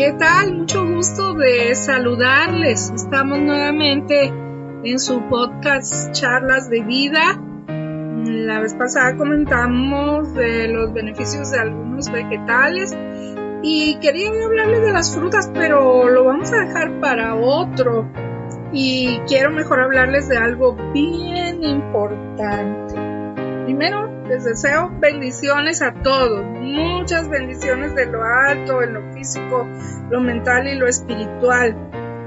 ¿Qué tal? Mucho gusto de saludarles. Estamos nuevamente en su podcast Charlas de Vida. La vez pasada comentamos de los beneficios de algunos vegetales y quería hablarles de las frutas, pero lo vamos a dejar para otro. Y quiero mejor hablarles de algo bien importante. Primero, les deseo bendiciones a todos, muchas bendiciones de lo alto, en lo físico, lo mental y lo espiritual.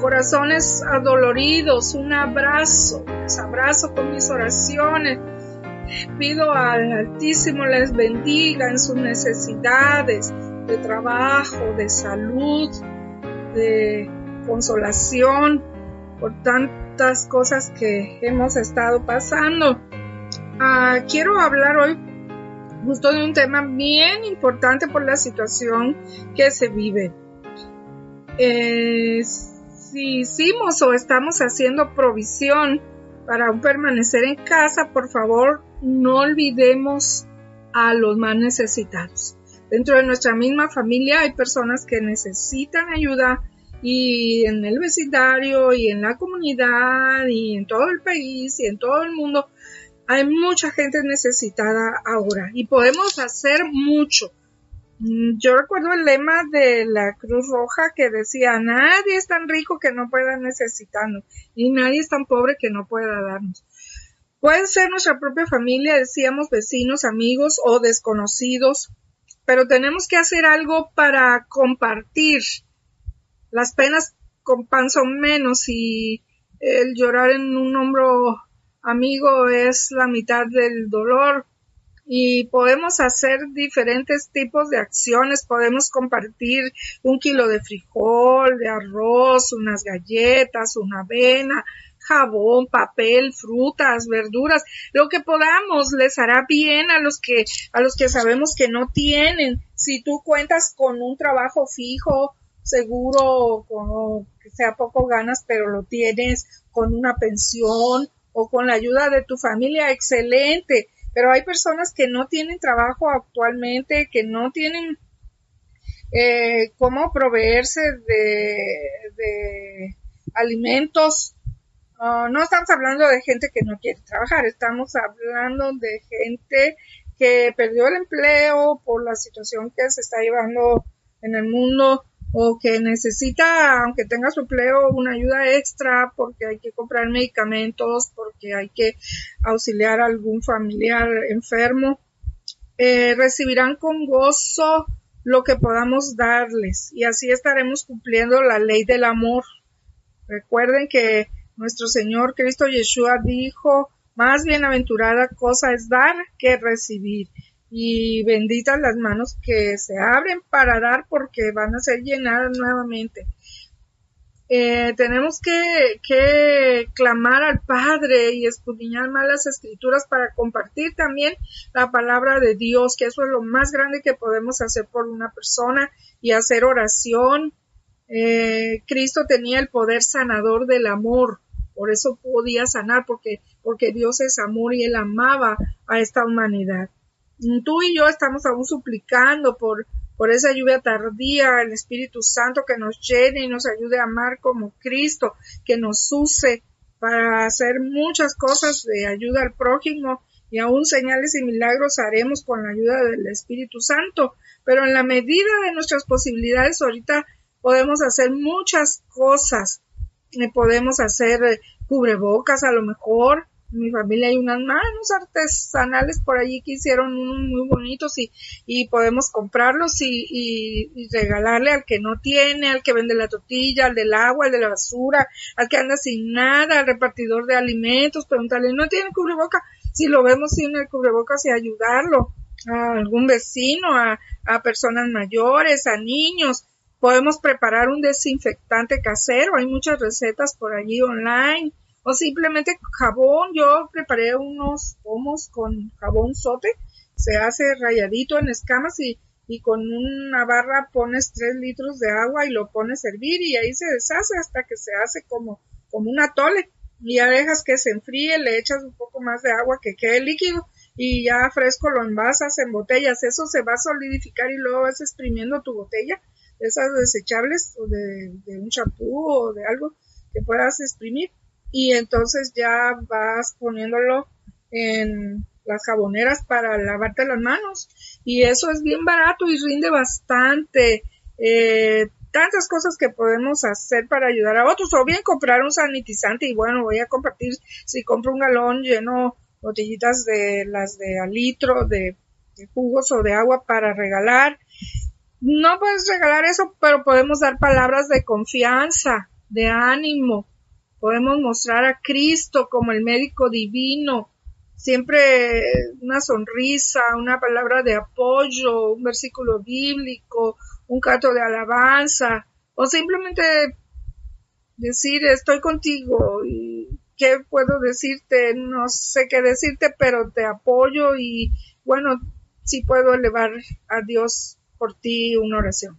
Corazones adoloridos, un abrazo, les abrazo con mis oraciones. Pido al Altísimo les bendiga en sus necesidades de trabajo, de salud, de consolación por tantas cosas que hemos estado pasando. Ah, quiero hablar hoy justo de un tema bien importante por la situación que se vive. Eh, si hicimos o estamos haciendo provisión para permanecer en casa, por favor no olvidemos a los más necesitados. Dentro de nuestra misma familia hay personas que necesitan ayuda y en el vecindario y en la comunidad y en todo el país y en todo el mundo hay mucha gente necesitada ahora y podemos hacer mucho. Mm, yo recuerdo el lema de la Cruz Roja que decía, nadie es tan rico que no pueda necesitarnos y nadie es tan pobre que no pueda darnos. Pueden ser nuestra propia familia, decíamos vecinos, amigos o desconocidos, pero tenemos que hacer algo para compartir. Las penas con pan son menos y el llorar en un hombro amigo es la mitad del dolor y podemos hacer diferentes tipos de acciones. Podemos compartir un kilo de frijol, de arroz, unas galletas, una avena, jabón, papel, frutas, verduras, lo que podamos les hará bien a los que a los que sabemos que no tienen. Si tú cuentas con un trabajo fijo, seguro, con que sea poco ganas, pero lo tienes con una pensión o con la ayuda de tu familia, excelente. Pero hay personas que no tienen trabajo actualmente, que no tienen eh, cómo proveerse de, alimentos. No estamos hablando de gente que no quiere trabajar, estamos hablando de gente que perdió el empleo por la situación que se está llevando en el mundo o que necesita, aunque tenga su empleo, una ayuda extra porque hay que comprar medicamentos, porque hay que auxiliar a algún familiar enfermo, eh, recibirán con gozo lo que podamos darles y así estaremos cumpliendo la ley del amor. Recuerden que nuestro Señor Cristo Yeshua dijo, más bienaventurada cosa es dar que recibir y benditas las manos que se abren para dar porque van a ser llenadas nuevamente. Eh, tenemos que, que, clamar al Padre y escudriñar más las escrituras para compartir también la palabra de Dios, que eso es lo más grande que podemos hacer por una persona y hacer oración. Eh, Cristo tenía el poder sanador del amor, por eso podía sanar, porque, porque Dios es amor y él amaba a esta humanidad tú y yo estamos aún suplicando por, por esa lluvia tardía, el Espíritu Santo que nos llene y nos ayude a amar como Cristo, que nos use para hacer muchas cosas de ayuda al prójimo y aún señales y milagros haremos con la ayuda del Espíritu Santo. Pero en la medida de nuestras posibilidades ahorita podemos hacer muchas cosas. Podemos hacer eh, cubrebocas a lo mejor, mi familia hay unas manos artesanales por allí que hicieron muy bonitos y, podemos comprarlos y, regalarle al que no tiene, al que vende la tortilla, al del agua, al de la basura, al que anda sin nada, al repartidor de alimentos, preguntarle, ¿no tiene cubreboca? Si lo vemos sin el cubrebocas y ayudarlo a algún vecino, a personas mayores, a niños, Podemos preparar un desinfectante casero, hay muchas recetas por allí online. O simplemente jabón, yo preparé unos pomos con jabón sote, se hace rayadito en escamas y, y con una barra pones 3 litros de agua y lo pones a hervir y ahí se deshace hasta que se hace como, como un atole. Y ya dejas que se enfríe, le echas un poco más de agua que quede líquido y ya fresco lo envasas en botellas. Eso se va a solidificar y luego vas exprimiendo tu botella esas desechables o de, un champú o de algo que puedas exprimir y entonces ya vas poniéndolo en las jaboneras para lavarte las manos y eso es bien barato y rinde bastante eh, tantas cosas que podemos hacer para ayudar a otros o bien comprar un sanitizante y bueno voy a compartir si compro un galón lleno botellitas de las de al litro de jugos o de agua para regalar no puedes regalar eso, pero podemos dar palabras de confianza, de ánimo. Podemos mostrar a Cristo como el médico divino. Siempre una sonrisa, una palabra de apoyo, un versículo bíblico, un canto de alabanza, o simplemente decir estoy contigo y qué puedo decirte, no sé qué decirte, pero te apoyo y bueno, sí puedo elevar a Dios por ti una oración.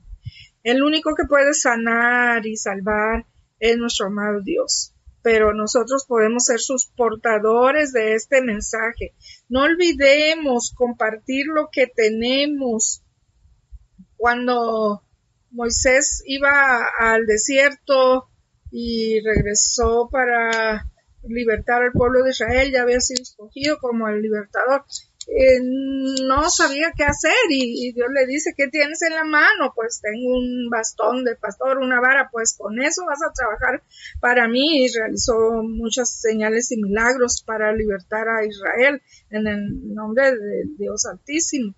El único que puede sanar y salvar es nuestro amado Dios. Pero nosotros podemos ser sus portadores de este mensaje. No olvidemos compartir lo que tenemos. Cuando Moisés iba al desierto y regresó para libertar al pueblo de Israel, ya había sido escogido como el libertador. Eh, no sabía qué hacer y, Dios le dice, ¿qué tienes en la mano? Pues tengo un bastón de pastor, una vara, pues con eso vas a trabajar para mí y realizó muchas señales y milagros para libertar a Israel en el nombre de Dios Altísimo.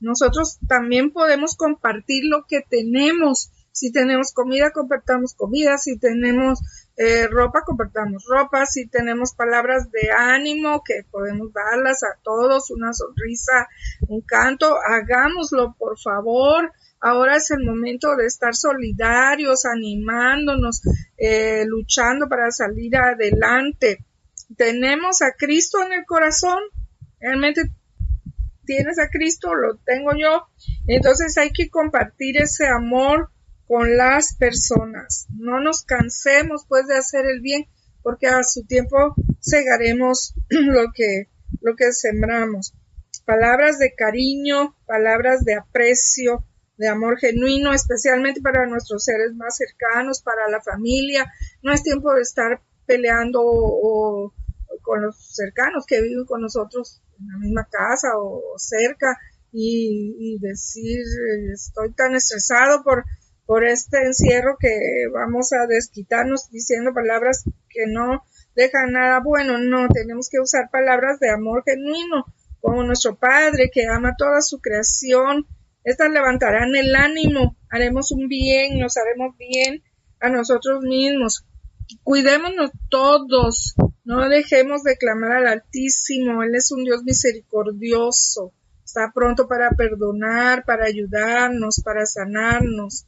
Nosotros también podemos compartir lo que tenemos. Si tenemos comida, compartamos comida. Si tenemos eh, ropa, compartamos ropa, si tenemos palabras de ánimo que podemos darlas a todos, una sonrisa, un canto, hagámoslo por favor. Ahora es el momento de estar solidarios, animándonos, eh, luchando para salir adelante. Tenemos a Cristo en el corazón, realmente tienes a Cristo, lo tengo yo. Entonces hay que compartir ese amor con las personas. No nos cansemos pues de hacer el bien, porque a su tiempo segaremos lo que, lo que sembramos. Palabras de cariño, palabras de aprecio, de amor genuino, especialmente para nuestros seres más cercanos, para la familia. No es tiempo de estar peleando o, con los cercanos que viven con nosotros en la misma casa o, cerca y, y decir estoy tan estresado por por este encierro que vamos a desquitarnos diciendo palabras que no dejan nada bueno. No, tenemos que usar palabras de amor genuino, como nuestro Padre que ama toda su creación. Estas levantarán el ánimo, haremos un bien, nos haremos bien a nosotros mismos. Cuidémonos todos, no dejemos de clamar al Altísimo, Él es un Dios misericordioso, está pronto para perdonar, para ayudarnos, para sanarnos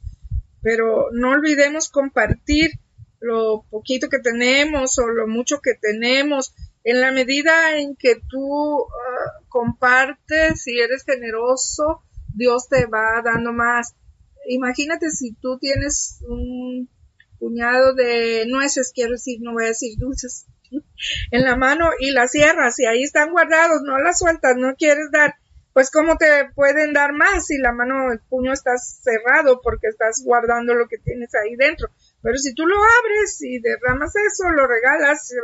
pero no olvidemos compartir lo poquito que tenemos o lo mucho que tenemos. En la medida en que tú ah, compartes y eres generoso, Dios te va dando más. Imagínate si tú tienes un puñado de nueces, quiero decir, no voy a decir dulces, en la mano y las cierras y ahí están guardados, no las sueltas, no quieres dar pues cómo te pueden dar más si la mano, el puño está cerrado porque estás guardando lo que tienes ahí dentro. Pero si tú lo abres y derramas eso, lo regalas, se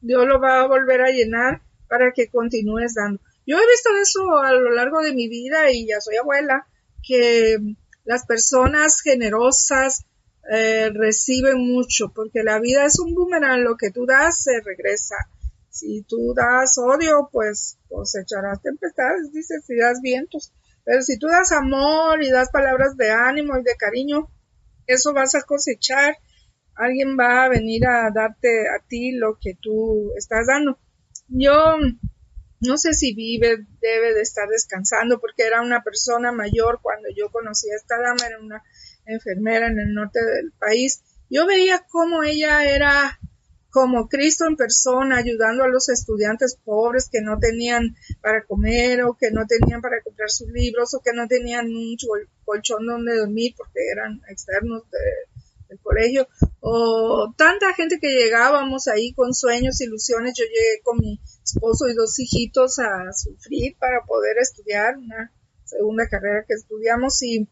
Dios lo va a volver a llenar para que continúes dando. Yo he visto eso a lo largo de mi vida y ya soy abuela, que las personas generosas eh, reciben mucho, porque la vida es un boomerang, lo que tú das se regresa. Si tú das odio, pues cosecharás tempestades, dice, si das vientos. Pero si tú das amor y das palabras de ánimo y de cariño, eso vas a cosechar. Alguien va a venir a darte a ti lo que tú estás dando. Yo no sé si vive, debe de estar descansando porque era una persona mayor cuando yo conocí a esta dama, era una enfermera en el norte del país. Yo veía cómo ella era como Cristo en persona, ayudando a los estudiantes pobres que no tenían para comer o que no tenían para comprar sus libros o que no tenían un colchón donde dormir porque eran externos del colegio o tanta gente que llegábamos ahí con sueños, ilusiones. Yo llegué con mi esposo y dos hijitos a sufrir para poder estudiar una segunda carrera que estudiamos y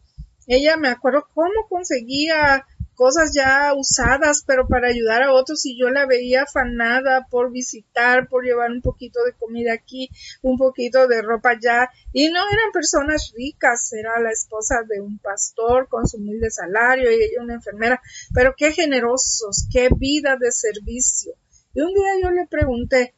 ella me acuerdo cómo conseguía cosas ya usadas, pero para ayudar a otros y yo la veía afanada por visitar, por llevar un poquito de comida aquí, un poquito de ropa allá. Y no eran personas ricas, era la esposa de un pastor con su humilde salario y ella una enfermera, pero qué generosos, qué vida de servicio. Y un día yo le pregunté,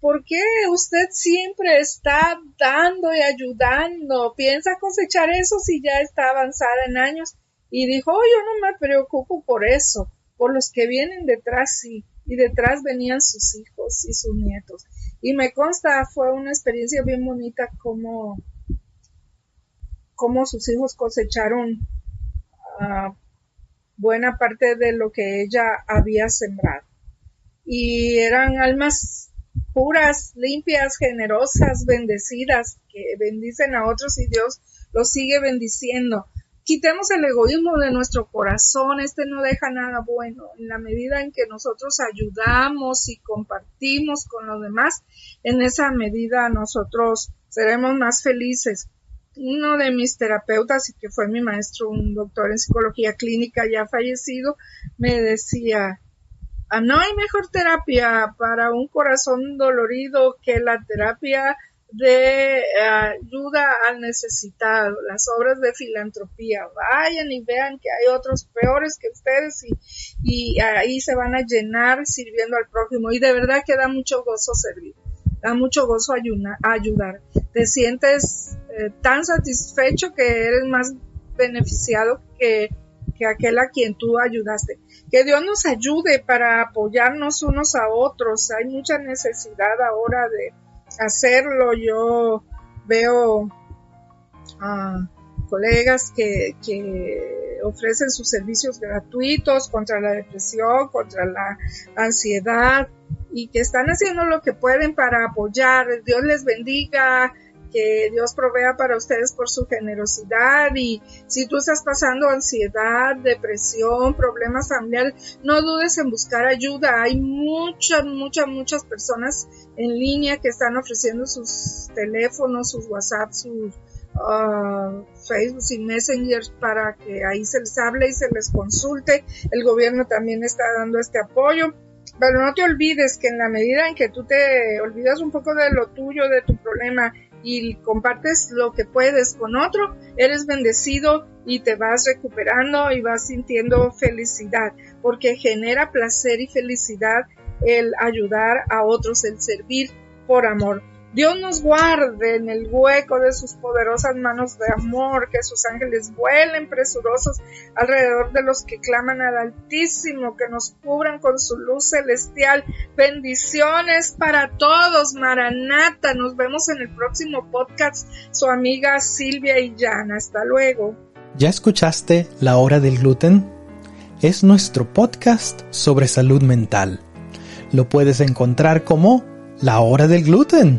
¿por qué usted siempre está dando y ayudando? ¿Piensa cosechar eso si ya está avanzada en años? Y dijo, oh, yo no me preocupo por eso, por los que vienen detrás sí, y detrás venían sus hijos y sus nietos. Y me consta, fue una experiencia bien bonita como, sus hijos cosecharon ah, buena parte de lo que ella había sembrado. Y eran almas puras, limpias, generosas, bendecidas, que bendicen a otros y Dios los sigue bendiciendo quitemos el egoísmo de nuestro corazón, este no deja nada bueno. En la medida en que nosotros ayudamos y compartimos con los demás, en esa medida nosotros seremos más felices. Uno de mis terapeutas, y que fue mi maestro, un doctor en psicología clínica ya fallecido, me decía, ah, no hay mejor terapia para un corazón dolorido que la terapia de eh, ayuda al necesitado, las obras de filantropía. Vayan y vean que hay otros peores que ustedes y, y ahí se van a llenar sirviendo al prójimo. Y de verdad que da mucho gozo servir, da mucho gozo ayudar. Te sientes eh, tan satisfecho que eres más beneficiado que, que aquel a quien tú ayudaste. Que Dios nos ayude para apoyarnos unos a otros. Hay mucha necesidad ahora de hacerlo. Yo veo a colegas que, que ofrecen sus servicios gratuitos contra la depresión, contra la ansiedad y que están haciendo lo que pueden para apoyar. Dios les bendiga que Dios provea para ustedes por su generosidad y si tú estás pasando ansiedad, depresión, problemas familiares, no dudes en buscar ayuda. Hay muchas, muchas, muchas personas en línea que están ofreciendo sus teléfonos, sus WhatsApp, sus uh, Facebook y Messenger para que ahí se les hable y se les consulte. El gobierno también está dando este apoyo. Pero no te olvides que en la medida en que tú te olvidas un poco de lo tuyo, de tu problema y compartes lo que puedes con otro, eres bendecido y te vas recuperando y vas sintiendo felicidad, porque genera placer y felicidad el ayudar a otros, el servir por amor. Dios nos guarde en el hueco de sus poderosas manos de amor, que sus ángeles vuelen presurosos alrededor de los que claman al Altísimo, que nos cubran con su luz celestial. Bendiciones para todos, Maranata. Nos vemos en el próximo podcast. Su amiga Silvia Jan. Hasta luego. ¿Ya escuchaste La Hora del Gluten? Es nuestro podcast sobre salud mental. Lo puedes encontrar como La Hora del Gluten